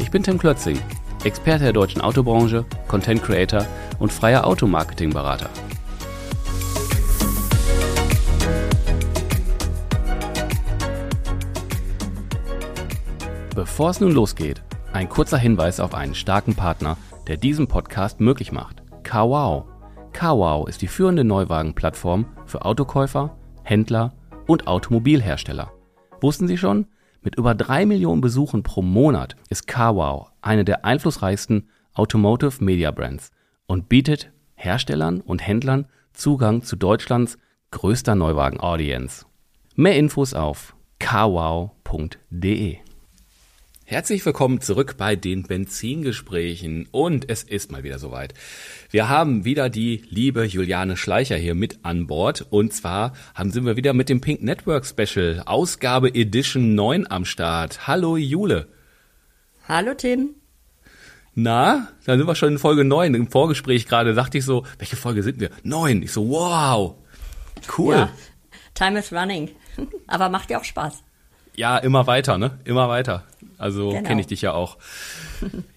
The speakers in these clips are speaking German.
Ich bin Tim Klötzing, Experte der deutschen Autobranche, Content Creator und freier Automarketing-Berater. Bevor es nun losgeht, ein kurzer Hinweis auf einen starken Partner, der diesen Podcast möglich macht. Kawau. Kawau ist die führende Neuwagenplattform für Autokäufer, Händler und Automobilhersteller. Wussten Sie schon? Mit über drei Millionen Besuchen pro Monat ist Kawau eine der einflussreichsten Automotive Media Brands und bietet Herstellern und Händlern Zugang zu Deutschlands größter Neuwagen-Audience. Mehr Infos auf kawau.de. Herzlich willkommen zurück bei den Benzingesprächen und es ist mal wieder soweit. Wir haben wieder die liebe Juliane Schleicher hier mit an Bord und zwar haben sind wir wieder mit dem Pink Network Special Ausgabe Edition 9 am Start. Hallo Jule. Hallo Tim. Na, dann sind wir schon in Folge 9. Im Vorgespräch gerade dachte ich so, welche Folge sind wir? 9. Ich so, wow. Cool. Ja, time is running. Aber macht ja auch Spaß. Ja, immer weiter, ne? Immer weiter. Also genau. kenne ich dich ja auch.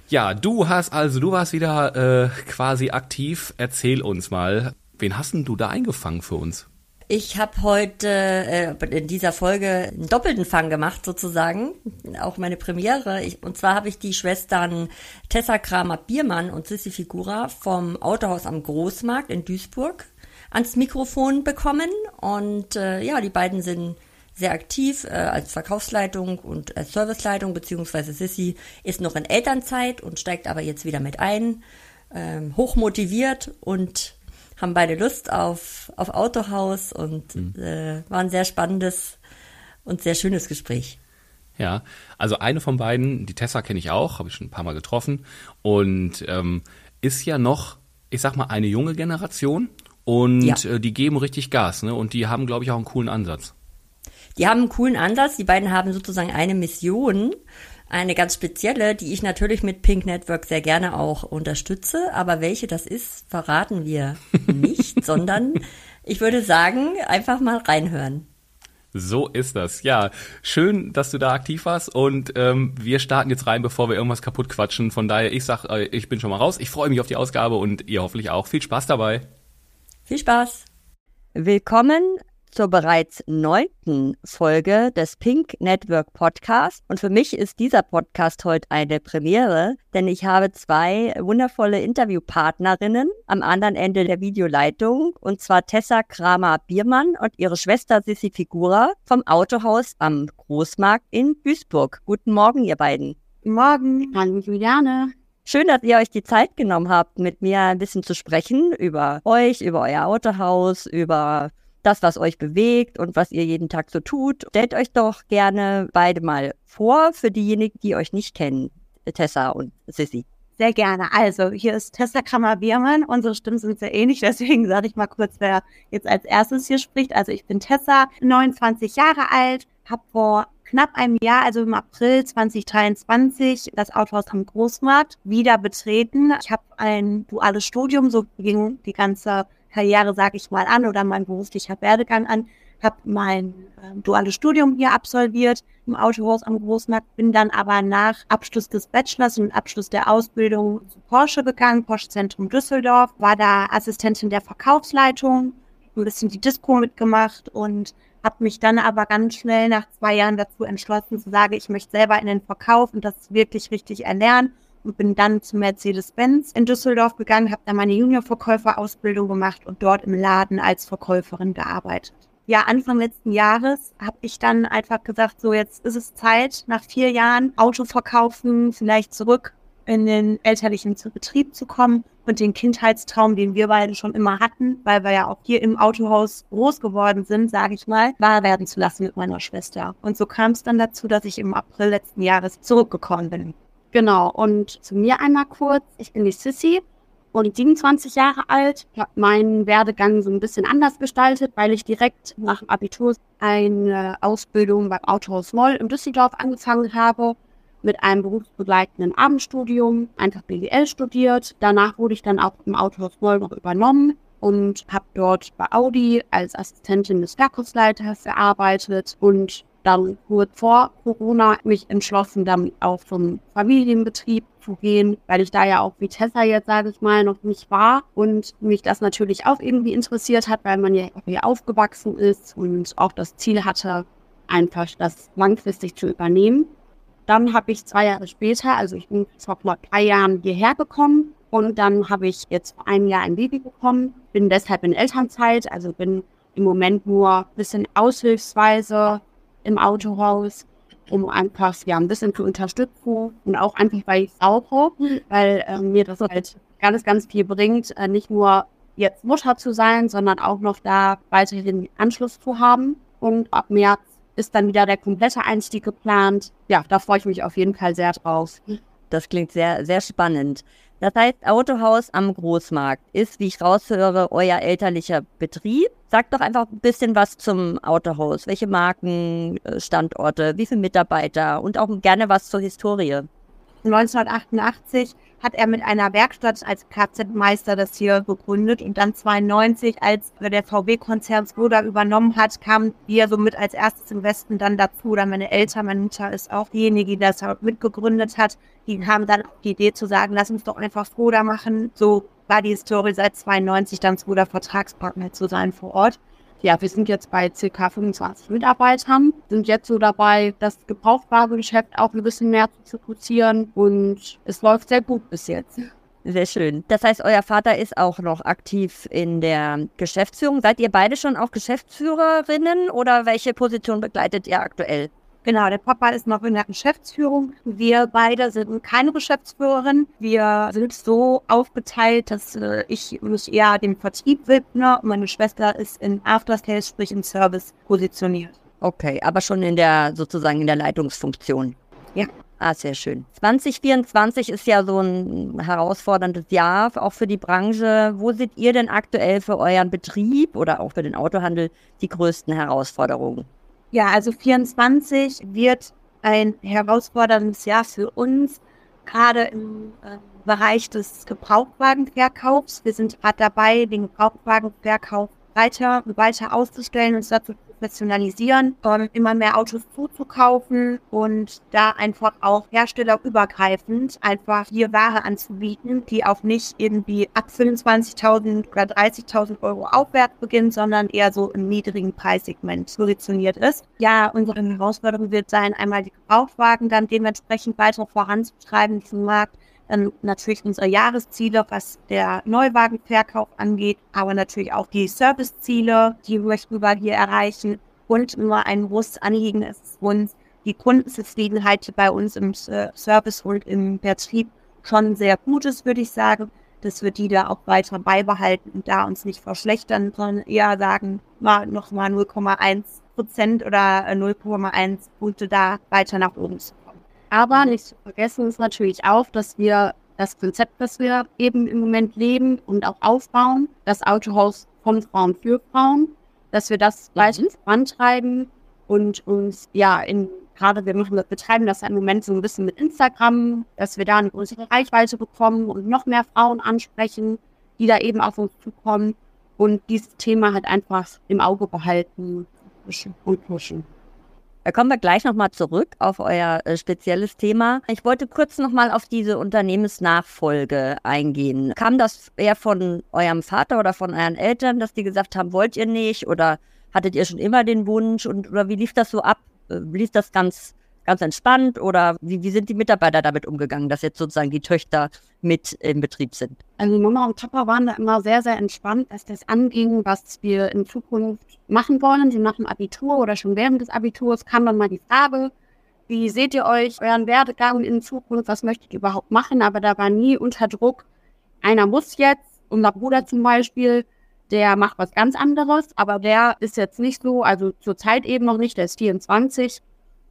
Ja, du hast also, du warst wieder äh, quasi aktiv. Erzähl uns mal, wen hast denn du da eingefangen für uns? Ich habe heute äh, in dieser Folge einen doppelten Fang gemacht sozusagen, auch meine Premiere. Ich, und zwar habe ich die Schwestern Tessa Kramer-Biermann und Sissy Figura vom Autohaus am Großmarkt in Duisburg ans Mikrofon bekommen. Und äh, ja, die beiden sind sehr aktiv äh, als Verkaufsleitung und als Serviceleitung, beziehungsweise Sissy ist noch in Elternzeit und steigt aber jetzt wieder mit ein, ähm, hochmotiviert und haben beide Lust auf, auf Autohaus und mhm. äh, war ein sehr spannendes und sehr schönes Gespräch. Ja, also eine von beiden, die Tessa kenne ich auch, habe ich schon ein paar Mal getroffen und ähm, ist ja noch, ich sag mal, eine junge Generation und ja. äh, die geben richtig Gas, ne? Und die haben, glaube ich, auch einen coolen Ansatz. Die haben einen coolen Ansatz. Die beiden haben sozusagen eine Mission, eine ganz spezielle, die ich natürlich mit Pink Network sehr gerne auch unterstütze. Aber welche das ist, verraten wir nicht, sondern ich würde sagen, einfach mal reinhören. So ist das. Ja, schön, dass du da aktiv warst und ähm, wir starten jetzt rein, bevor wir irgendwas kaputt quatschen. Von daher, ich sag, äh, ich bin schon mal raus. Ich freue mich auf die Ausgabe und ihr hoffentlich auch. Viel Spaß dabei. Viel Spaß. Willkommen zur bereits neunten Folge des Pink Network Podcast. Und für mich ist dieser Podcast heute eine Premiere, denn ich habe zwei wundervolle Interviewpartnerinnen am anderen Ende der Videoleitung, und zwar Tessa Kramer-Biermann und ihre Schwester Sissi Figura vom Autohaus am Großmarkt in Duisburg. Guten Morgen, ihr beiden. Guten Morgen. Hallo, Juliane. Schön, dass ihr euch die Zeit genommen habt, mit mir ein bisschen zu sprechen über euch, über euer Autohaus, über das, was euch bewegt und was ihr jeden Tag so tut. Stellt euch doch gerne beide mal vor für diejenigen, die euch nicht kennen, Tessa und Sissy. Sehr gerne. Also, hier ist Tessa Krammer-Biermann. Unsere Stimmen sind sehr ähnlich, deswegen sage ich mal kurz, wer jetzt als erstes hier spricht. Also, ich bin Tessa, 29 Jahre alt, habe vor knapp einem Jahr, also im April 2023, das Autohaus am Großmarkt wieder betreten. Ich habe ein duales Studium, so ging die ganze Karriere, sage ich mal, an oder mein beruflicher Werdegang an. Habe mein äh, duales Studium hier absolviert im Autohaus am Großmarkt, bin dann aber nach Abschluss des Bachelors und Abschluss der Ausbildung zu Porsche gegangen, Porsche Zentrum Düsseldorf, war da Assistentin der Verkaufsleitung, ein bisschen die Disco mitgemacht und habe mich dann aber ganz schnell nach zwei Jahren dazu entschlossen zu sagen, ich möchte selber in den Verkauf und das wirklich richtig erlernen und bin dann zu Mercedes-Benz in Düsseldorf gegangen, habe da meine Junior-Verkäufer-Ausbildung gemacht und dort im Laden als Verkäuferin gearbeitet. Ja, Anfang letzten Jahres habe ich dann einfach gesagt, so jetzt ist es Zeit, nach vier Jahren Auto verkaufen, vielleicht zurück in den elterlichen Betrieb zu kommen und den Kindheitstraum, den wir beide schon immer hatten, weil wir ja auch hier im Autohaus groß geworden sind, sage ich mal, wahr werden zu lassen mit meiner Schwester. Und so kam es dann dazu, dass ich im April letzten Jahres zurückgekommen bin. Genau, und zu mir einmal kurz. Ich bin die Sissy und 27 Jahre alt. Ich habe meinen Werdegang so ein bisschen anders gestaltet, weil ich direkt nach dem Abitur eine Ausbildung beim Autohaus Moll in Düsseldorf angefangen habe mit einem berufsbegleitenden Abendstudium, einfach BWL studiert. Danach wurde ich dann auch im Autohaus Moll noch übernommen und habe dort bei Audi als Assistentin des Verkaufsleiters gearbeitet und dann kurz vor Corona mich entschlossen, dann auch zum Familienbetrieb zu gehen, weil ich da ja auch wie Tessa jetzt, sage ich mal, noch nicht war und mich das natürlich auch irgendwie interessiert hat, weil man ja hier aufgewachsen ist und auch das Ziel hatte, einfach das langfristig zu übernehmen. Dann habe ich zwei Jahre später, also ich bin vor drei Jahren hierher gekommen und dann habe ich jetzt vor einem Jahr ein Baby bekommen, bin deshalb in Elternzeit, also bin im Moment nur ein bisschen aushilfsweise im Autohaus, um einfach ja ein bisschen zu unterstützen und auch einfach, weil ich rauche, weil äh, mir das halt ganz, ganz viel bringt, äh, nicht nur jetzt Mutter zu sein, sondern auch noch da weiterhin Anschluss zu haben. Und ab März ist dann wieder der komplette Einstieg geplant. Ja, da freue ich mich auf jeden Fall sehr drauf. Das klingt sehr, sehr spannend. Das heißt, Autohaus am Großmarkt ist, wie ich raushöre, euer elterlicher Betrieb. Sagt doch einfach ein bisschen was zum Autohaus. Welche Marken, äh, Standorte, wie viele Mitarbeiter und auch gerne was zur Historie. 1988 hat er mit einer Werkstatt als Kfz-Meister das hier gegründet und dann 92, als der VW-Konzern Skoda übernommen hat, kam wir so mit als erstes im Westen dann dazu. Oder meine Eltern, meine Mutter ist auch diejenige, die das mitgegründet hat. Die kamen dann die Idee zu sagen, lass uns doch einfach Skoda machen. So war die Historie seit 92 dann Skoda Vertragspartner zu sein vor Ort ja, wir sind jetzt bei ca. 25 Mitarbeitern, sind jetzt so dabei, das Gebrauchtwarengeschäft auch ein bisschen mehr zu fokussieren und es läuft sehr gut bis jetzt. Sehr schön. Das heißt, euer Vater ist auch noch aktiv in der Geschäftsführung. Seid ihr beide schon auch Geschäftsführerinnen oder welche Position begleitet ihr aktuell? Genau, der Papa ist noch in der Geschäftsführung. Wir beide sind keine Geschäftsführerin. Wir sind so aufgeteilt, dass äh, ich mich eher dem Vertrieb widme und meine Schwester ist in After Sales, sprich im Service positioniert. Okay, aber schon in der sozusagen in der Leitungsfunktion. Ja. Ah, sehr schön. 2024 ist ja so ein herausforderndes Jahr, auch für die Branche. Wo seht ihr denn aktuell für euren Betrieb oder auch für den Autohandel die größten Herausforderungen? Ja, also 24 wird ein herausforderndes Jahr für uns, gerade im äh, Bereich des Gebrauchtwagenverkaufs. Wir sind gerade dabei, den Gebrauchtwagenverkauf weiter, weiter auszustellen und dazu professionalisieren, um immer mehr Autos zuzukaufen und da einfach auch herstellerübergreifend einfach hier Ware anzubieten, die auch nicht irgendwie ab 25.000 oder 30.000 Euro aufwärts beginnt, sondern eher so im niedrigen Preissegment positioniert ist. Ja, unsere Herausforderung wird sein, einmal die Gebrauchtwagen dann dementsprechend weiter voranzutreiben, diesen Markt dann natürlich unsere Jahresziele, was der Neuwagenverkauf angeht, aber natürlich auch die Serviceziele, die möchten wir hier erreichen. Und immer ein großes Anliegen ist uns, die Kundenzufriedenheit bei uns im Service und im Vertrieb schon sehr gut ist, würde ich sagen, dass wir die da auch weiter beibehalten und da uns nicht verschlechtern, sondern eher sagen, mal noch mal 0,1 Prozent oder 0,1 Punkte da weiter nach oben zu aber nicht zu vergessen ist natürlich auch, dass wir das Konzept, das wir eben im Moment leben und auch aufbauen, das Autohaus von Frauen für Frauen, dass wir das weiter mhm. vorantreiben und uns ja in gerade wir machen, betreiben das ja im Moment so ein bisschen mit Instagram, dass wir da eine größere Reichweite bekommen und noch mehr Frauen ansprechen, die da eben auf uns zukommen und dieses Thema halt einfach im Auge behalten und pushen. Da kommen wir gleich nochmal zurück auf euer äh, spezielles Thema. Ich wollte kurz nochmal auf diese Unternehmensnachfolge eingehen. Kam das eher von eurem Vater oder von euren Eltern, dass die gesagt haben, wollt ihr nicht? Oder hattet ihr schon immer den Wunsch? Und oder wie lief das so ab? Äh, lief das ganz ganz entspannt oder wie, wie sind die Mitarbeiter damit umgegangen, dass jetzt sozusagen die Töchter mit im Betrieb sind? Also Mama und Papa waren da immer sehr, sehr entspannt, dass das anging, was wir in Zukunft machen wollen. Sie nach dem Abitur oder schon während des Abiturs kam dann mal die Frage, wie seht ihr euch, euren Werdegang in Zukunft, was möchtet ihr überhaupt machen? Aber da war nie unter Druck, einer muss jetzt, unser Bruder zum Beispiel, der macht was ganz anderes, aber der ist jetzt nicht so, also zurzeit eben noch nicht, der ist 24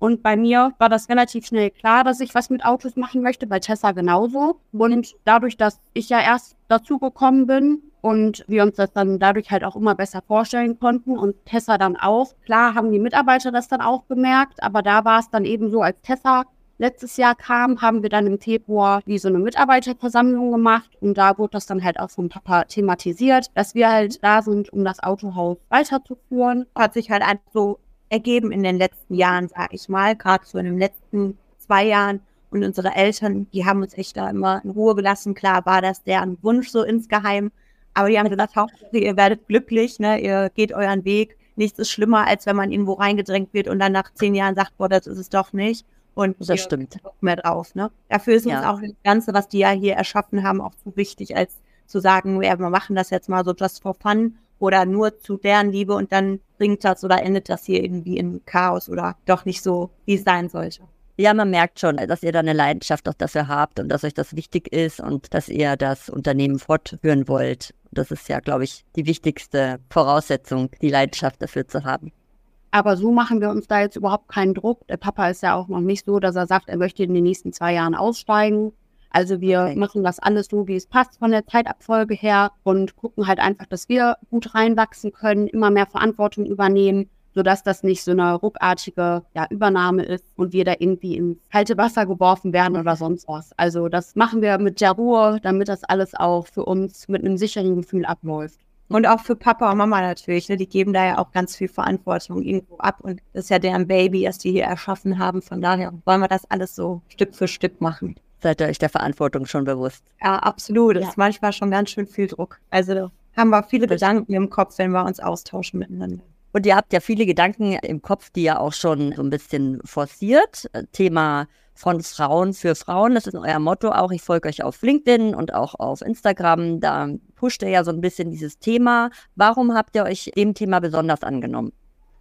Und bei mir war das relativ schnell klar, dass ich was mit Autos machen möchte, bei Tessa genauso. Und dadurch, dass ich ja erst dazu gekommen bin und wir uns das dann dadurch halt auch immer besser vorstellen konnten und Tessa dann auch. Klar haben die Mitarbeiter das dann auch gemerkt, aber da war es dann eben so, als Tessa letztes Jahr kam, haben wir dann im Februar wie so eine Mitarbeiterversammlung gemacht und da wurde das dann halt auch vom Papa thematisiert, dass wir halt da sind, um das Autohaus weiterzuführen. Hat sich halt einfach so ergeben in den letzten Jahren, sag ich mal, gerade so in den letzten zwei Jahren. Und unsere Eltern, die haben uns echt da immer in Ruhe gelassen. Klar war das deren Wunsch so insgeheim. Aber die haben gesagt, Hauptsache, ihr werdet glücklich, ne? ihr geht euren Weg. Nichts ist schlimmer, als wenn man irgendwo reingedrängt wird und dann nach zehn Jahren sagt, boah, das ist es doch nicht. Und das stimmt. Mehr drauf, ne? Dafür ist ja. uns auch das Ganze, was die ja hier erschaffen haben, auch zu wichtig, als zu sagen, ja, wir machen das jetzt mal so just for fun oder nur zu deren Liebe und dann bringt das oder endet das hier irgendwie in Chaos oder doch nicht so, wie es sein sollte. Ja, man merkt schon, dass ihr da eine Leidenschaft auch dafür habt und dass euch das wichtig ist und dass ihr das Unternehmen fortführen wollt. Das ist ja, glaube ich, die wichtigste Voraussetzung, die Leidenschaft dafür zu haben. Aber so machen wir uns da jetzt überhaupt keinen Druck. Der Papa ist ja auch noch nicht so, dass er sagt, er möchte in den nächsten zwei Jahren aussteigen. Also wir machen das alles so, wie es passt von der Zeitabfolge her und gucken halt einfach, dass wir gut reinwachsen können, immer mehr Verantwortung übernehmen, sodass das nicht so eine ruckartige ja, Übernahme ist und wir da irgendwie ins kalte Wasser geworfen werden oder sonst was. Also das machen wir mit der Ruhe, damit das alles auch für uns mit einem sicheren Gefühl abläuft. Und auch für Papa und Mama natürlich, ne? die geben da ja auch ganz viel Verantwortung irgendwo ab. Und das ist ja deren Baby, das die hier erschaffen haben. Von daher wollen wir das alles so Stück für Stück machen seid ihr euch der Verantwortung schon bewusst? Ja, absolut. Das ja. ist manchmal schon ganz schön viel Druck. Also haben wir viele Gedanken im Kopf, wenn wir uns austauschen miteinander. Und ihr habt ja viele Gedanken im Kopf, die ja auch schon so ein bisschen forciert. Thema von Frauen für Frauen, das ist euer Motto auch. Ich folge euch auf LinkedIn und auch auf Instagram. Da pusht ihr ja so ein bisschen dieses Thema. Warum habt ihr euch dem Thema besonders angenommen?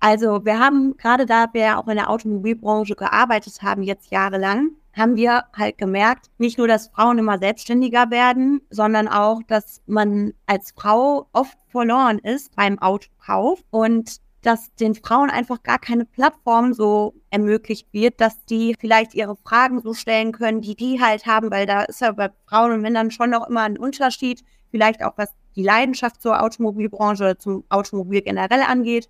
Also wir haben gerade da wir auch in der Automobilbranche gearbeitet haben, jetzt jahrelang, haben wir halt gemerkt, nicht nur, dass Frauen immer selbstständiger werden, sondern auch, dass man als Frau oft verloren ist beim Autokauf und dass den Frauen einfach gar keine Plattform so ermöglicht wird, dass die vielleicht ihre Fragen so stellen können, die die halt haben, weil da ist ja bei Frauen und Männern schon noch immer ein Unterschied, vielleicht auch was die Leidenschaft zur Automobilbranche oder zum Automobil generell angeht.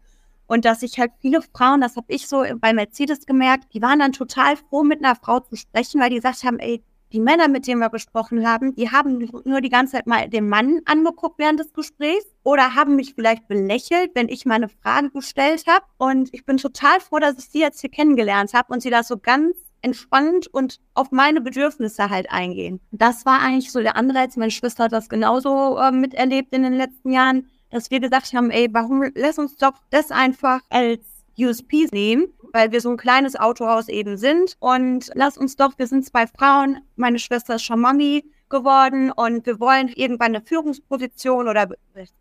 Und dass sich halt viele Frauen, das habe ich so bei Mercedes gemerkt, die waren dann total froh, mit einer Frau zu sprechen, weil die gesagt haben, ey, die Männer, mit denen wir gesprochen haben, die haben nur die ganze Zeit mal den Mann angeguckt während des Gesprächs oder haben mich vielleicht belächelt, wenn ich meine Frage gestellt habe. Und ich bin total froh, dass ich sie jetzt hier kennengelernt habe und sie da so ganz entspannt und auf meine Bedürfnisse halt eingehen. Das war eigentlich so der Anreiz. Meine Schwester hat das genauso äh, miterlebt in den letzten Jahren dass wir gesagt haben, ey, warum lass uns doch das einfach als USP nehmen, weil wir so ein kleines Autohaus eben sind und lass uns doch, wir sind zwei Frauen, meine Schwester ist schon Mami geworden und wir wollen irgendwann eine Führungsposition oder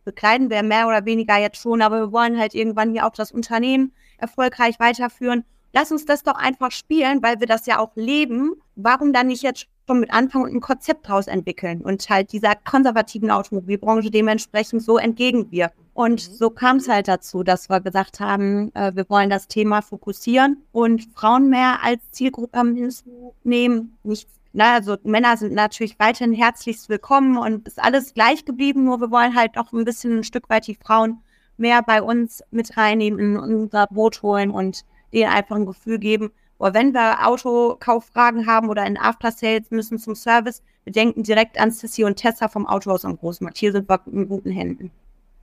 bekleiden wir mehr oder weniger jetzt schon, aber wir wollen halt irgendwann hier auch das Unternehmen erfolgreich weiterführen. Lass uns das doch einfach spielen, weil wir das ja auch leben. Warum dann nicht jetzt schon mit anfangen und ein Konzept daraus entwickeln und halt dieser konservativen Automobilbranche dementsprechend so entgegenwirken. Und mhm. so kam es halt dazu, dass wir gesagt haben, äh, wir wollen das Thema fokussieren und Frauen mehr als Zielgruppe hinzunehmen. Nicht, na, also Männer sind natürlich weiterhin herzlichst willkommen und ist alles gleich geblieben, nur wir wollen halt auch ein bisschen ein Stück weit die Frauen mehr bei uns mit reinnehmen, in unser Boot holen und denen einfach ein Gefühl geben, oder wenn wir Autokauffragen haben oder in After Sales müssen zum Service, wir denken direkt an Sissy und Tessa vom Autohaus am Großmarkt. Hier sind wir in guten Händen.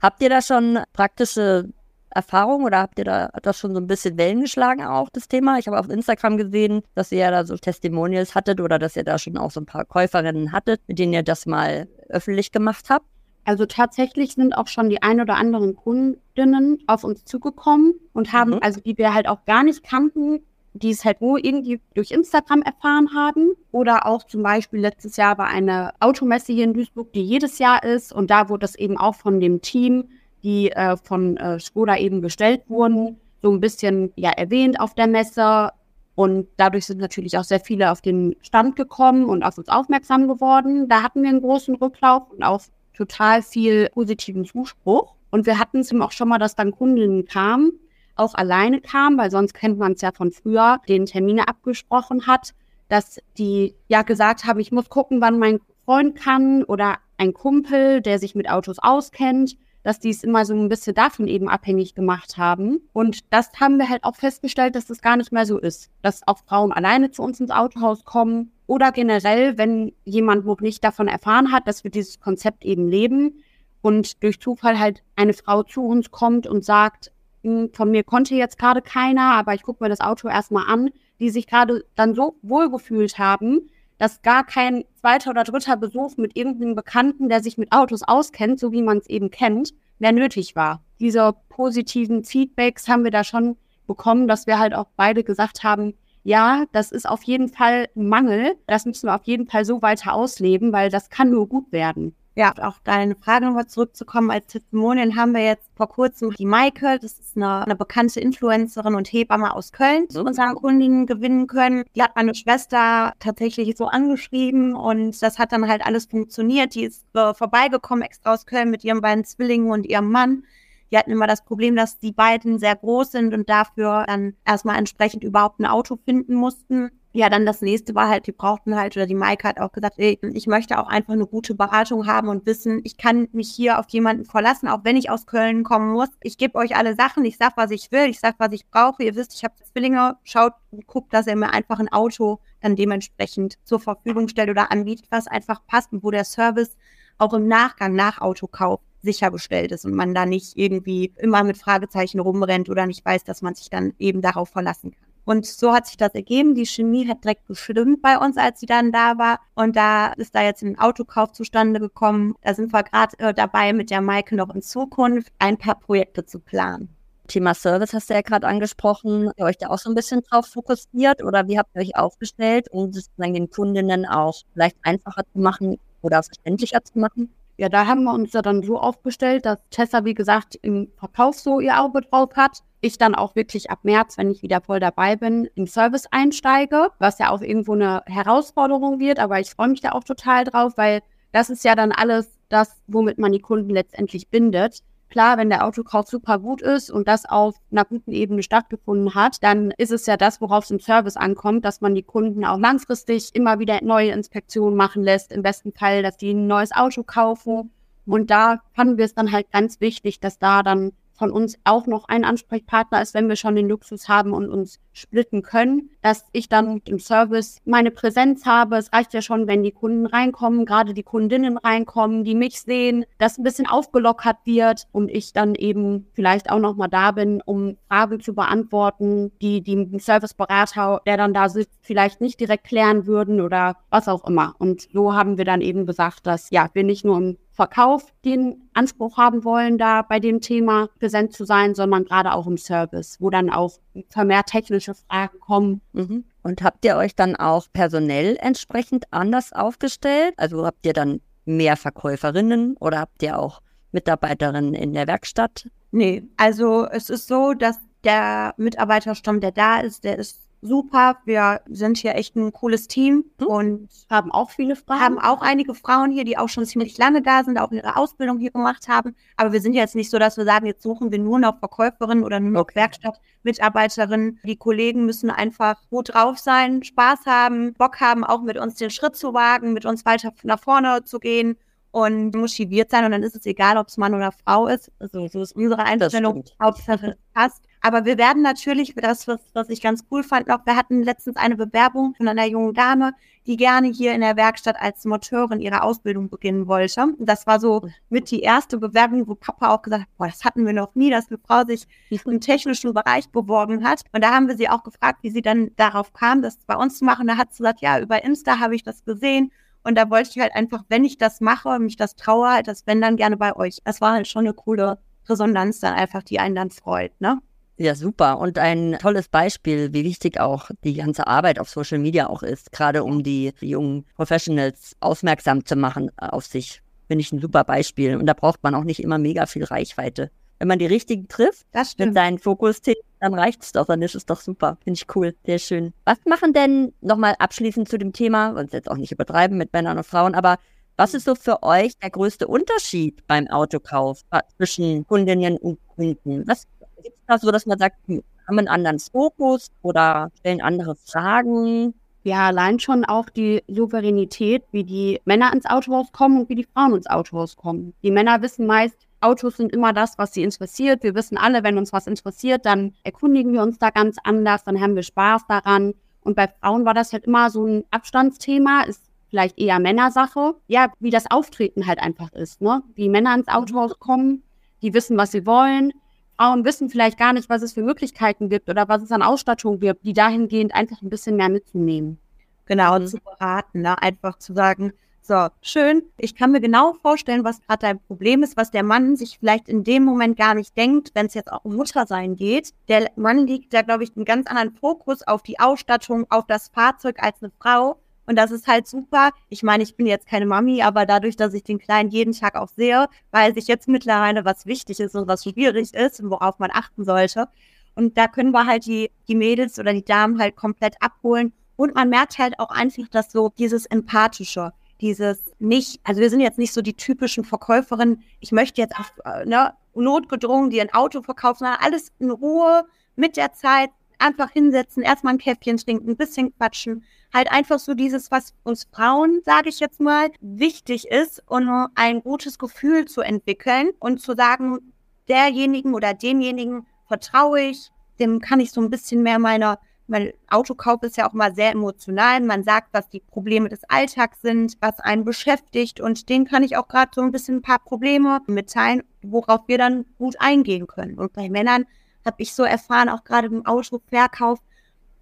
Habt ihr da schon praktische Erfahrung oder habt ihr da das schon so ein bisschen Wellen geschlagen auch, das Thema? Ich habe auf Instagram gesehen, dass ihr ja da so Testimonials hattet oder dass ihr da schon auch so ein paar Käuferinnen hattet, mit denen ihr das mal öffentlich gemacht habt. Also tatsächlich sind auch schon die ein oder anderen Kundinnen auf uns zugekommen und haben, mhm. also die wir halt auch gar nicht kannten, die es halt nur irgendwie durch Instagram erfahren haben. Oder auch zum Beispiel letztes Jahr war eine Automesse hier in Duisburg, die jedes Jahr ist. Und da wurde das eben auch von dem Team, die äh, von äh, Skoda eben gestellt wurden, so ein bisschen ja erwähnt auf der Messe. Und dadurch sind natürlich auch sehr viele auf den Stand gekommen und auf uns aufmerksam geworden. Da hatten wir einen großen Rücklauf und auch total viel positiven Zuspruch. Und wir hatten es eben auch schon mal, dass dann Kundinnen kamen, auch alleine kam, weil sonst kennt man es ja von früher, den Termine abgesprochen hat, dass die ja gesagt haben, ich muss gucken, wann mein Freund kann oder ein Kumpel, der sich mit Autos auskennt, dass die es immer so ein bisschen davon eben abhängig gemacht haben. Und das haben wir halt auch festgestellt, dass das gar nicht mehr so ist, dass auch Frauen alleine zu uns ins Autohaus kommen oder generell, wenn jemand noch nicht davon erfahren hat, dass wir dieses Konzept eben leben und durch Zufall halt eine Frau zu uns kommt und sagt, von mir konnte jetzt gerade keiner, aber ich gucke mir das Auto erstmal an, die sich gerade dann so wohlgefühlt haben, dass gar kein zweiter oder dritter Besuch mit irgendeinem Bekannten, der sich mit Autos auskennt, so wie man es eben kennt, mehr nötig war. Diese positiven Feedbacks haben wir da schon bekommen, dass wir halt auch beide gesagt haben, ja, das ist auf jeden Fall ein Mangel. Das müssen wir auf jeden Fall so weiter ausleben, weil das kann nur gut werden. Ja, auf deine Frage nochmal zurückzukommen, als Testimonial haben wir jetzt vor kurzem die Maike, das ist eine, eine bekannte Influencerin und Hebamme aus Köln, zu unseren Kundinnen gewinnen können. Die hat meine Schwester tatsächlich so angeschrieben und das hat dann halt alles funktioniert. Die ist äh, vorbeigekommen extra aus Köln mit ihren beiden Zwillingen und ihrem Mann. Die hatten immer das Problem, dass die beiden sehr groß sind und dafür dann erstmal entsprechend überhaupt ein Auto finden mussten ja, dann das nächste war halt, die brauchten halt, oder die Maike hat auch gesagt, ey, ich möchte auch einfach eine gute Beratung haben und wissen, ich kann mich hier auf jemanden verlassen, auch wenn ich aus Köln kommen muss. Ich gebe euch alle Sachen, ich sag, was ich will, ich sag, was ich brauche. Ihr wisst, ich habe Zwillinge, schaut, guckt, dass er mir einfach ein Auto dann dementsprechend zur Verfügung stellt oder anbietet, was einfach passt und wo der Service auch im Nachgang nach Autokauf sichergestellt ist und man da nicht irgendwie immer mit Fragezeichen rumrennt oder nicht weiß, dass man sich dann eben darauf verlassen kann. Und so hat sich das ergeben. Die Chemie hat direkt gestimmt bei uns, als sie dann da war. Und da ist da jetzt ein Autokauf zustande gekommen. Da sind wir gerade äh, dabei, mit der Maike noch in Zukunft ein paar Projekte zu planen. Thema Service hast du ja gerade angesprochen. Habt ihr euch da auch so ein bisschen drauf fokussiert oder wie habt ihr euch aufgestellt, um es den Kundinnen auch vielleicht einfacher zu machen oder verständlicher zu machen? Ja, da haben wir uns ja dann so aufgestellt, dass Tessa, wie gesagt, im Verkauf so ihr Auge drauf hat. Ich dann auch wirklich ab März, wenn ich wieder voll dabei bin, im Service einsteige, was ja auch irgendwo eine Herausforderung wird, aber ich freue mich da auch total drauf, weil das ist ja dann alles das, womit man die Kunden letztendlich bindet. Klar, wenn der Autokauf super gut ist und das auf einer guten Ebene stattgefunden hat, dann ist es ja das, worauf es im Service ankommt, dass man die Kunden auch langfristig immer wieder neue Inspektionen machen lässt. Im besten Fall, dass die ein neues Auto kaufen. Und da fanden wir es dann halt ganz wichtig, dass da dann von uns auch noch ein Ansprechpartner ist, wenn wir schon den Luxus haben und uns splitten können, dass ich dann im Service meine Präsenz habe. Es reicht ja schon, wenn die Kunden reinkommen, gerade die Kundinnen reinkommen, die mich sehen, dass ein bisschen aufgelockert wird und ich dann eben vielleicht auch noch mal da bin, um Fragen zu beantworten, die die Serviceberater, der dann da sitzt, vielleicht nicht direkt klären würden oder was auch immer. Und so haben wir dann eben gesagt, dass ja, wir nicht nur im Verkauf den Anspruch haben wollen, da bei dem Thema präsent zu sein, sondern gerade auch im Service, wo dann auch vermehrt technische Fragen kommen. Mhm. Und habt ihr euch dann auch personell entsprechend anders aufgestellt? Also habt ihr dann mehr Verkäuferinnen oder habt ihr auch Mitarbeiterinnen in der Werkstatt? Nee, also es ist so, dass der Mitarbeiterstamm, der da ist, der ist super. Wir sind hier echt ein cooles Team hm? und haben auch viele Frauen. Haben auch einige Frauen hier, die auch schon ziemlich lange da sind, auch ihre Ausbildung hier gemacht haben. Aber wir sind jetzt nicht so, dass wir sagen, jetzt suchen wir nur noch Verkäuferinnen oder nur noch okay. Werkstattmitarbeiterinnen. Die Kollegen müssen einfach gut drauf sein, Spaß haben, Bock haben, auch mit uns den Schritt zu wagen, mit uns weiter nach vorne zu gehen und motiviert sein. Und dann ist es egal, ob es Mann oder Frau ist. Also so ist unsere Einstellung. Hauptsache passt. Aber wir werden natürlich, das, was, was ich ganz cool fand, auch wir hatten letztens eine Bewerbung von einer jungen Dame, die gerne hier in der Werkstatt als Monteurin ihre Ausbildung beginnen wollte. Das war so mit die erste Bewerbung, wo Papa auch gesagt hat, boah, das hatten wir noch nie, dass eine Frau sich im technischen Bereich beworben hat. Und da haben wir sie auch gefragt, wie sie dann darauf kam, das bei uns zu machen. Da hat sie gesagt, ja, über Insta habe ich das gesehen. Und da wollte ich halt einfach, wenn ich das mache, mich das traue, halt das wenn dann gerne bei euch. Das war halt schon eine coole Resonanz dann einfach, die einen dann freut, ne? Ja, super. Und ein tolles Beispiel, wie wichtig auch die ganze Arbeit auf Social Media auch ist, gerade um die, jungen Professionals aufmerksam zu machen auf sich. Finde ich ein super Beispiel. Und da braucht man auch nicht immer mega viel Reichweite. Wenn man die richtigen trifft mit seinen Fokusthemen, dann reicht es doch, dann ist es doch super. Finde ich cool, sehr schön. Was machen denn, nochmal abschließend zu dem Thema, und jetzt auch nicht übertreiben mit Männern und Frauen, aber was ist so für euch der größte Unterschied beim Autokauf zwischen Kundinnen und Kunden? Was Gibt es da so, dass man sagt, die haben einen anderen Fokus oder stellen andere Fragen? Ja, allein schon auch die Souveränität, wie die Männer ins Autohaus kommen und wie die Frauen ins Autohaus kommen. Die Männer wissen meist, Autos sind immer das, was sie interessiert. Wir wissen alle, wenn uns was interessiert, dann erkundigen wir uns da ganz anders, dann haben wir Spaß daran. Und bei Frauen war das halt immer so ein Abstandsthema, ist vielleicht eher Männersache. Ja, wie das Auftreten halt einfach ist, ne? Wie Männer ins Autohaus kommen, die wissen, was sie wollen. Frauen wissen vielleicht gar nicht, was es für Möglichkeiten gibt oder was es an Ausstattung gibt, die dahingehend einfach ein bisschen mehr mitzunehmen. Genau, und zu beraten, ne? einfach zu sagen, so, schön, ich kann mir genau vorstellen, was gerade dein Problem ist, was der Mann sich vielleicht in dem Moment gar nicht denkt, wenn es jetzt auch um Muttersein geht. Der Mann liegt da, glaube ich, einen ganz anderen Fokus auf die Ausstattung, auf das Fahrzeug als eine Frau. Und das ist halt super. Ich meine, ich bin jetzt keine Mami, aber dadurch, dass ich den Kleinen jeden Tag auch sehe, weiß ich jetzt mittlerweile, was wichtig ist und was schwierig ist und worauf man achten sollte. Und da können wir halt die, die Mädels oder die Damen halt komplett abholen. Und man merkt halt auch einfach, dass so dieses Empathische, dieses nicht, also wir sind jetzt nicht so die typischen Verkäuferinnen, ich möchte jetzt auf äh, ne, notgedrungen dir ein Auto verkaufen, sondern alles in Ruhe mit der Zeit einfach hinsetzen, erstmal ein Käffchen trinken, ein bisschen quatschen. Halt einfach so dieses, was uns Frauen, sage ich jetzt mal, wichtig ist, um ein gutes Gefühl zu entwickeln und zu sagen, derjenigen oder demjenigen vertraue ich, dem kann ich so ein bisschen mehr meiner weil Autokauf ist ja auch mal sehr emotional. Man sagt, was die Probleme des Alltags sind, was einen beschäftigt. Und denen kann ich auch gerade so ein bisschen ein paar Probleme mitteilen, worauf wir dann gut eingehen können. Und bei Männern habe ich so erfahren, auch gerade im Autoverkauf,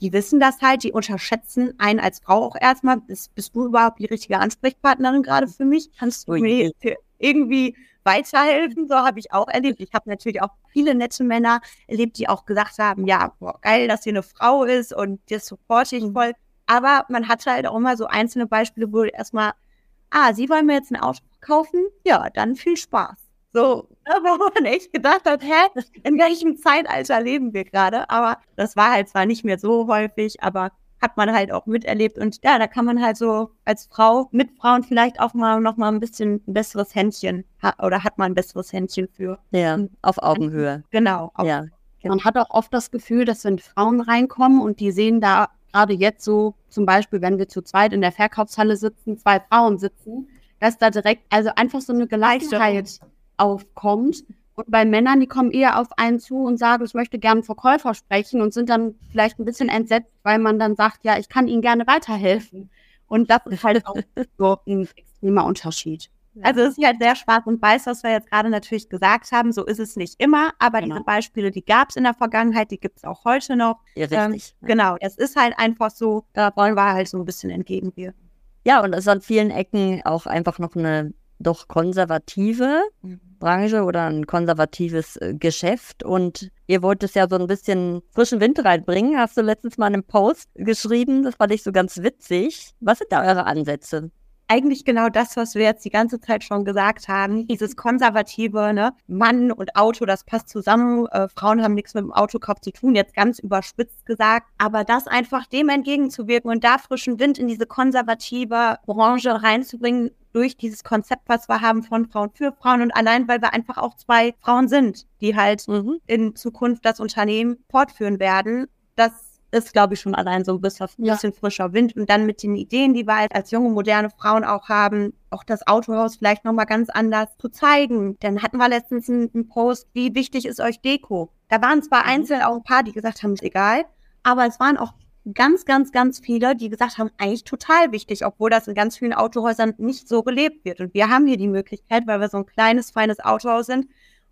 die wissen das halt, die unterschätzen einen als Frau auch erstmal. Bist, bist du überhaupt die richtige Ansprechpartnerin gerade für mich? Kannst du mir irgendwie weiterhelfen? So habe ich auch erlebt. Ich habe natürlich auch viele nette Männer erlebt, die auch gesagt haben, ja, boah, geil, dass hier eine Frau ist und das supporte ich mhm. voll. Aber man hatte halt auch immer so einzelne Beispiele, wo erstmal, ah, Sie wollen mir jetzt ein Auto kaufen? Ja, dann viel Spaß. So, wo man echt gedacht hat, hä, in welchem Zeitalter leben wir gerade? Aber das war halt zwar nicht mehr so häufig, aber hat man halt auch miterlebt. Und ja, da kann man halt so als Frau mit Frauen vielleicht auch mal noch mal ein bisschen ein besseres Händchen oder hat man ein besseres Händchen für. Ja, auf Augenhöhe. Genau. Auf ja. Man hat auch oft das Gefühl, dass wenn Frauen reinkommen und die sehen da gerade jetzt so, zum Beispiel, wenn wir zu zweit in der Verkaufshalle sitzen, zwei Frauen sitzen, dass da direkt, also einfach so eine Gleichheit aufkommt. Und bei Männern, die kommen eher auf einen zu und sagen, ich möchte gerne Verkäufer sprechen und sind dann vielleicht ein bisschen entsetzt, weil man dann sagt, ja, ich kann Ihnen gerne weiterhelfen. Und das ist halt auch so ein extremer Unterschied. Also es ist halt sehr schwarz und weiß, was wir jetzt gerade natürlich gesagt haben. So ist es nicht immer, aber genau. diese Beispiele, die gab es in der Vergangenheit, die gibt es auch heute noch. Ja, richtig. Ähm, genau, es ist halt einfach so, da wollen wir halt so ein bisschen entgegenwirken. Ja, und es ist an vielen Ecken auch einfach noch eine doch konservative mhm. Branche oder ein konservatives äh, Geschäft. Und ihr wollt es ja so ein bisschen frischen Wind reinbringen. Hast du letztens mal einen Post geschrieben, das fand ich so ganz witzig. Was sind da eure Ansätze? eigentlich genau das, was wir jetzt die ganze Zeit schon gesagt haben. Dieses konservative, ne? Mann und Auto, das passt zusammen. Äh, Frauen haben nichts mit dem Autokauf zu tun, jetzt ganz überspitzt gesagt. Aber das einfach dem entgegenzuwirken und da frischen Wind in diese konservative Branche reinzubringen, durch dieses Konzept, was wir haben von Frauen für Frauen und allein, weil wir einfach auch zwei Frauen sind, die halt mhm. in Zukunft das Unternehmen fortführen werden. Das ist, glaube ich, schon allein so ein bisschen, ja. frischer Wind. Und dann mit den Ideen, die wir halt als junge, moderne Frauen auch haben, auch das Autohaus vielleicht nochmal ganz anders zu zeigen. Dann hatten wir letztens einen, einen Post, wie wichtig ist euch Deko? Da waren zwar mhm. einzeln auch ein paar, die gesagt haben, ist egal, aber es waren auch ganz, ganz, ganz viele, die gesagt haben, eigentlich total wichtig, obwohl das in ganz vielen Autohäusern nicht so gelebt wird. Und wir haben hier die Möglichkeit, weil wir so ein kleines, feines Autohaus sind,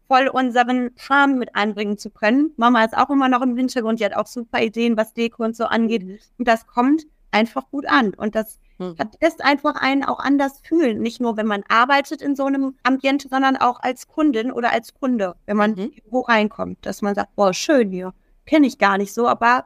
voll unseren Charme mit einbringen zu können. Mama ist auch immer noch im Hintergrund, die hat auch super Ideen, was Deko und so angeht. Mhm. Und das kommt einfach gut an. Und das hm. lässt einfach einen auch anders fühlen. Nicht nur, wenn man arbeitet in so einem Ambiente, sondern auch als Kundin oder als Kunde, wenn man mhm. wo reinkommt, dass man sagt, boah, schön hier. Kenne ich gar nicht so, aber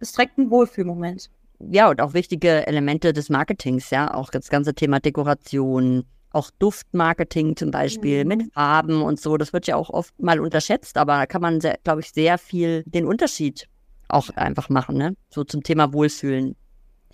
es trägt ein Wohlfühlmoment. Ja, und auch wichtige Elemente des Marketings, ja, auch das ganze Thema Dekoration, auch Duftmarketing zum Beispiel mhm. mit Farben und so. Das wird ja auch oft mal unterschätzt, aber da kann man, glaube ich, sehr viel den Unterschied auch einfach machen, ne? So zum Thema Wohlfühlen.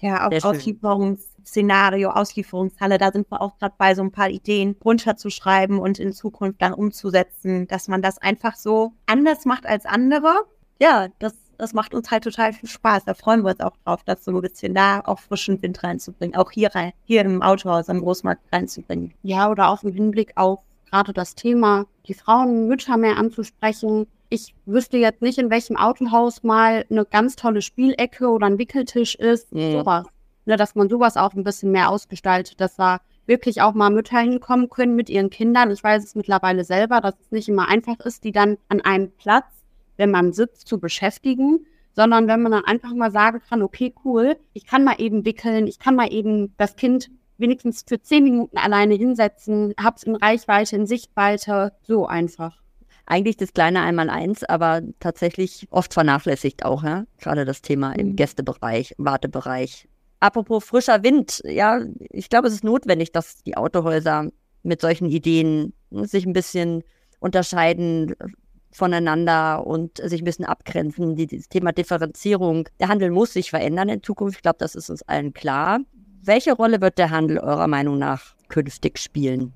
Ja, auch Auslieferungsszenario, Auslieferungshalle, da sind wir auch gerade bei so ein paar Ideen runterzuschreiben und in Zukunft dann umzusetzen, dass man das einfach so anders macht als andere. Ja, das, das macht uns halt total viel Spaß. Da freuen wir uns auch drauf, das so ein bisschen da auch frischen Wind reinzubringen, auch hier rein, hier im Autohaus am Großmarkt reinzubringen. Ja, oder auch im Hinblick auf gerade das Thema, die Frauen, Mütter mehr anzusprechen, ich wüsste jetzt nicht, in welchem Autohaus mal eine ganz tolle Spielecke oder ein Wickeltisch ist. Mhm. Sowas. Ne, dass man sowas auch ein bisschen mehr ausgestaltet, dass da wirklich auch mal Mütter hinkommen können mit ihren Kindern. Ich weiß es mittlerweile selber, dass es nicht immer einfach ist, die dann an einem Platz, wenn man sitzt, zu beschäftigen, sondern wenn man dann einfach mal sagen kann, okay, cool, ich kann mal eben wickeln, ich kann mal eben das Kind wenigstens für zehn Minuten alleine hinsetzen, hab's in Reichweite, in Sichtweite, so einfach eigentlich das kleine Einmaleins, aber tatsächlich oft vernachlässigt auch, ja. Gerade das Thema im mhm. Gästebereich, Wartebereich. Apropos frischer Wind, ja, ich glaube, es ist notwendig, dass die Autohäuser mit solchen Ideen sich ein bisschen unterscheiden voneinander und sich ein bisschen abgrenzen. Die, das Thema Differenzierung, der Handel muss sich verändern in Zukunft. Ich glaube, das ist uns allen klar. Welche Rolle wird der Handel eurer Meinung nach künftig spielen?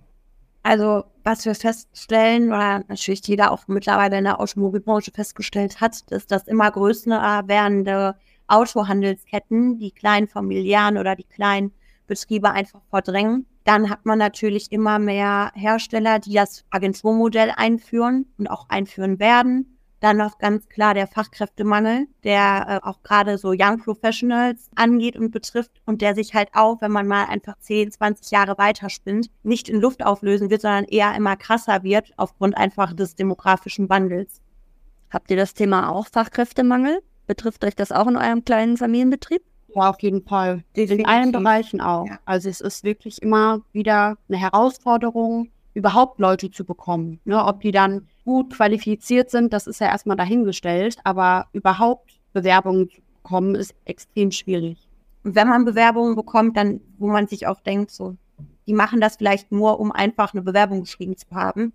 Also was wir feststellen, oder natürlich jeder auch mittlerweile in der Automobilbranche festgestellt hat, ist, dass immer größer werdende Autohandelsketten die kleinen familiären oder die kleinen Betriebe einfach verdrängen. Dann hat man natürlich immer mehr Hersteller, die das Agenturmodell einführen und auch einführen werden. Dann noch ganz klar der Fachkräftemangel, der äh, auch gerade so Young Professionals angeht und betrifft und der sich halt auch, wenn man mal einfach 10, 20 Jahre weiterspinnt, nicht in Luft auflösen wird, sondern eher immer krasser wird aufgrund einfach des demografischen Wandels. Habt ihr das Thema auch Fachkräftemangel? Betrifft euch das auch in eurem kleinen Familienbetrieb? Ja, auf jeden Fall. Definitiv. In allen Bereichen auch. Ja. Also es ist wirklich immer wieder eine Herausforderung, überhaupt Leute zu bekommen. Ne? Ob die dann gut qualifiziert sind, das ist ja erstmal dahingestellt, aber überhaupt Bewerbungen zu bekommen, ist extrem schwierig. Und wenn man Bewerbungen bekommt, dann, wo man sich auch denkt, so, die machen das vielleicht nur, um einfach eine Bewerbung geschrieben zu haben,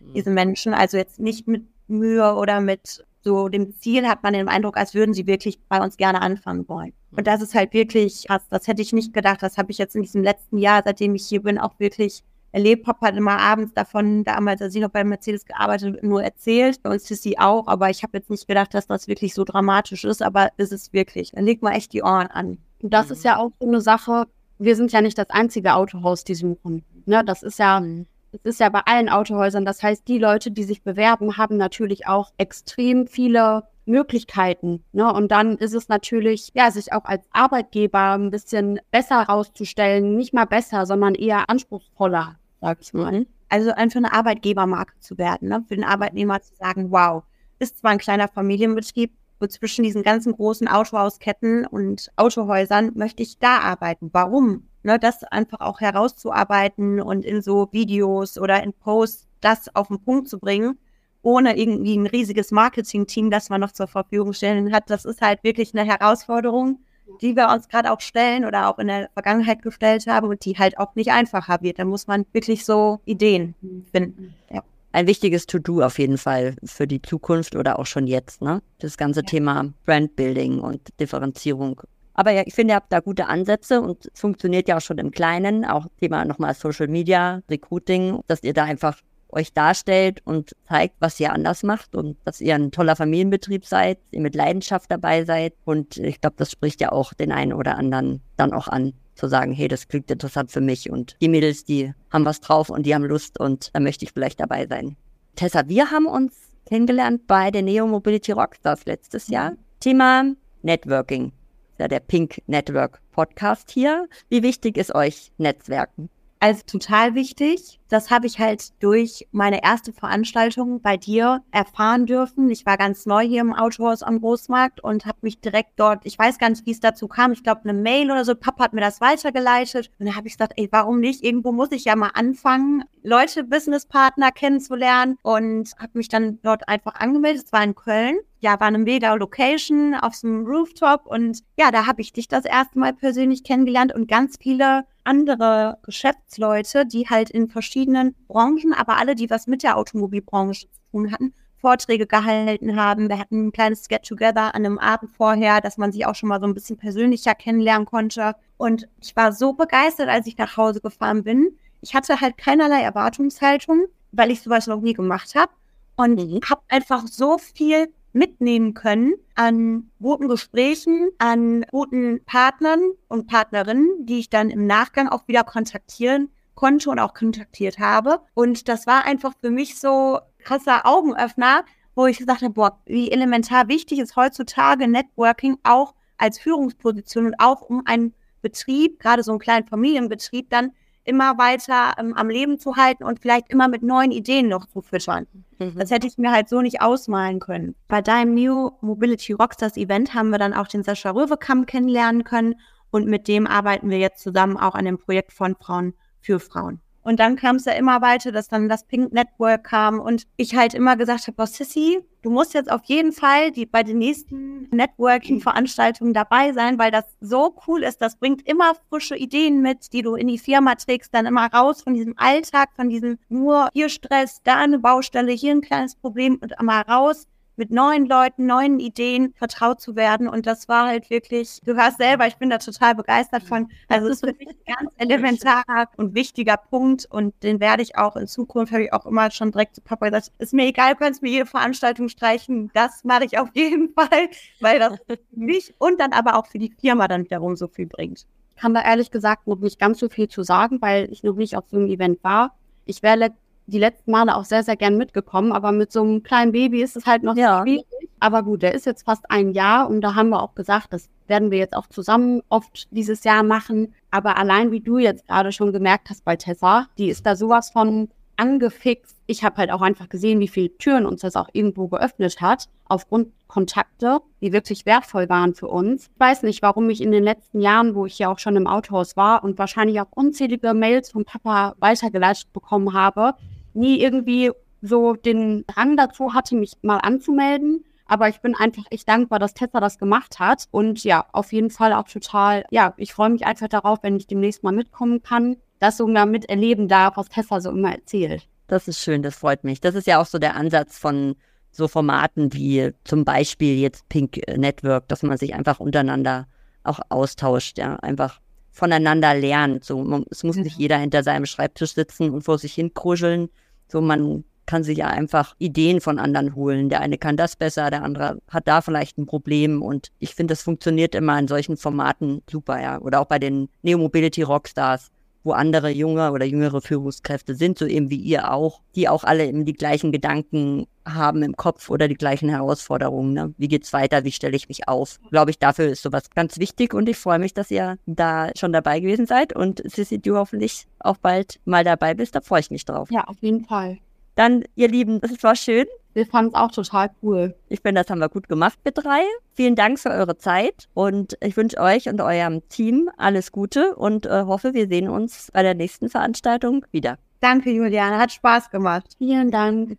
mhm. diese Menschen. Also jetzt nicht mit Mühe oder mit so dem Ziel hat man den Eindruck, als würden sie wirklich bei uns gerne anfangen wollen. Und mhm. das ist halt wirklich krass. Das hätte ich nicht gedacht. Das habe ich jetzt in diesem letzten Jahr, seitdem ich hier bin, auch wirklich erlebt. Papa hat immer abends davon, damals, als ich noch bei Mercedes gearbeitet nur erzählt. Bei uns ist sie auch, aber ich habe jetzt nicht gedacht, dass das wirklich so dramatisch ist, aber ist es wirklich. Dann legt man echt die Ohren an. Und das mhm. ist ja auch so eine Sache, wir sind ja nicht das einzige Autohaus, die suchen. Ne, das ist ja, mhm. Das ist ja bei allen Autohäusern. Das heißt, die Leute, die sich bewerben, haben natürlich auch extrem viele Möglichkeiten. Ne? Und dann ist es natürlich, ja, sich auch als Arbeitgeber ein bisschen besser herauszustellen. Nicht mal besser, sondern eher anspruchsvoller sag ich mal. Also einfach eine Arbeitgebermarke zu werden, ne? für den Arbeitnehmer zu sagen, wow, ist zwar ein kleiner Familienbetrieb, und zwischen diesen ganzen großen Autohausketten und Autohäusern möchte ich da arbeiten. Warum? Ne, das einfach auch herauszuarbeiten und in so Videos oder in Posts das auf den Punkt zu bringen, ohne irgendwie ein riesiges Marketing-Team, das man noch zur Verfügung stellen hat. Das ist halt wirklich eine Herausforderung, die wir uns gerade auch stellen oder auch in der Vergangenheit gestellt haben und die halt auch nicht einfacher wird. Da muss man wirklich so Ideen finden. Ja. Ein wichtiges To-Do auf jeden Fall für die Zukunft oder auch schon jetzt, ne? Das ganze ja. Thema Brandbuilding und Differenzierung. Aber ja, ich finde, ihr habt da gute Ansätze und es funktioniert ja auch schon im Kleinen, auch Thema nochmal Social Media, Recruiting, dass ihr da einfach euch darstellt und zeigt, was ihr anders macht und dass ihr ein toller Familienbetrieb seid, ihr mit Leidenschaft dabei seid. Und ich glaube, das spricht ja auch den einen oder anderen dann auch an, zu sagen, hey, das klingt interessant für mich und die Mädels, die haben was drauf und die haben Lust und da möchte ich vielleicht dabei sein. Tessa, wir haben uns kennengelernt bei der Neo Mobility Rockstars letztes Jahr. Thema Networking. Ja, der Pink Network Podcast hier. Wie wichtig ist euch Netzwerken? Also total wichtig. Das habe ich halt durch meine erste Veranstaltung bei dir erfahren dürfen. Ich war ganz neu hier im Autohaus am Großmarkt und habe mich direkt dort, ich weiß gar nicht, wie es dazu kam, ich glaube eine Mail oder so, Papa hat mir das weitergeleitet. Und dann habe ich gesagt, ey, warum nicht? Irgendwo muss ich ja mal anfangen, Leute, Businesspartner kennenzulernen und habe mich dann dort einfach angemeldet. Es war in Köln ja, war eine mega Location auf so einem Rooftop und ja, da habe ich dich das erste Mal persönlich kennengelernt und ganz viele andere Geschäftsleute, die halt in verschiedenen Branchen, aber alle, die was mit der Automobilbranche zu tun hatten, Vorträge gehalten haben. Wir hatten ein kleines Get-Together an einem Abend vorher, dass man sich auch schon mal so ein bisschen persönlicher kennenlernen konnte. Und ich war so begeistert, als ich nach Hause gefahren bin. Ich hatte halt keinerlei Erwartungshaltung, weil ich sowas noch nie gemacht habe. Und mhm. habe einfach so viel mitnehmen können an guten Gesprächen, an guten Partnern und Partnerinnen, die ich dann im Nachgang auch wieder kontaktieren konnte und auch kontaktiert habe. Und das war einfach für mich so krasser Augenöffner, wo ich gesagt habe, boah, wie elementar wichtig ist heutzutage Networking auch als Führungsposition und auch um einen Betrieb, gerade so einen kleinen Familienbetrieb, dann immer weiter ähm, am Leben zu halten und vielleicht immer mit neuen Ideen noch zu füttern. Mhm. Das hätte ich mir halt so nicht ausmalen können. Bei deinem New Mobility Rockstars Event haben wir dann auch den Sascha Röwekamp kennenlernen können und mit dem arbeiten wir jetzt zusammen auch an dem Projekt von Frauen für Frauen. Und dann kam es ja immer weiter, dass dann das Pink Network kam und ich halt immer gesagt habe, oh Sissy, du musst jetzt auf jeden Fall die, bei den nächsten Networking-Veranstaltungen dabei sein, weil das so cool ist. Das bringt immer frische Ideen mit, die du in die Firma trägst, dann immer raus von diesem Alltag, von diesem nur hier Stress, da eine Baustelle, hier ein kleines Problem und einmal raus mit neuen Leuten, neuen Ideen vertraut zu werden. Und das war halt wirklich, du hörst selber, ich bin da total begeistert von. Also es ist für mich ein ganz elementarer und wichtiger Punkt. Und den werde ich auch in Zukunft, habe ich auch immer schon direkt zu Papa gesagt, ist mir egal, du kannst mir jede Veranstaltung streichen. Das mache ich auf jeden Fall, weil das für mich und dann aber auch für die Firma dann wiederum so viel bringt. Kann da ehrlich gesagt noch nicht ganz so viel zu sagen, weil ich noch nicht auf so einem Event war. Ich werde die letzten Male auch sehr, sehr gern mitgekommen, aber mit so einem kleinen Baby ist es halt noch ja. schwierig. Aber gut, der ist jetzt fast ein Jahr und da haben wir auch gesagt, das werden wir jetzt auch zusammen oft dieses Jahr machen. Aber allein wie du jetzt gerade schon gemerkt hast bei Tessa, die ist da sowas von angefixt. Ich habe halt auch einfach gesehen, wie viele Türen uns das auch irgendwo geöffnet hat, aufgrund Kontakte, die wirklich wertvoll waren für uns. Ich weiß nicht, warum ich in den letzten Jahren, wo ich ja auch schon im Autohaus war und wahrscheinlich auch unzählige Mails vom Papa weitergeleitet bekommen habe, nie irgendwie so den Drang dazu hatte, mich mal anzumelden. Aber ich bin einfach echt dankbar, dass Tessa das gemacht hat. Und ja, auf jeden Fall auch total, ja, ich freue mich einfach darauf, wenn ich demnächst mal mitkommen kann, das so mal miterleben darf, was Tessa so immer erzählt. Das ist schön, das freut mich. Das ist ja auch so der Ansatz von so Formaten wie zum Beispiel jetzt Pink Network, dass man sich einfach untereinander auch austauscht, ja, einfach voneinander lernt. So, es muss nicht jeder hinter seinem Schreibtisch sitzen und vor sich hin kruscheln, so, man kann sich ja einfach Ideen von anderen holen. Der eine kann das besser, der andere hat da vielleicht ein Problem. Und ich finde, das funktioniert immer in solchen Formaten super, ja. Oder auch bei den Neo Mobility Rockstars wo andere junge oder jüngere Führungskräfte sind, so eben wie ihr auch, die auch alle eben die gleichen Gedanken haben im Kopf oder die gleichen Herausforderungen. Ne? Wie geht's weiter? Wie stelle ich mich auf? Glaube ich, dafür ist sowas ganz wichtig und ich freue mich, dass ihr da schon dabei gewesen seid und Sissy, du hoffentlich auch bald mal dabei bist. Da freue ich mich drauf. Ja, auf jeden Fall. Dann, ihr Lieben, es war schön. Wir fanden es auch total cool. Ich finde, das haben wir gut gemacht mit drei. Vielen Dank für eure Zeit und ich wünsche euch und eurem Team alles Gute und äh, hoffe, wir sehen uns bei der nächsten Veranstaltung wieder. Danke, Juliane. Hat Spaß gemacht. Vielen Dank.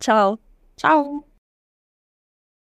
Ciao. Ciao.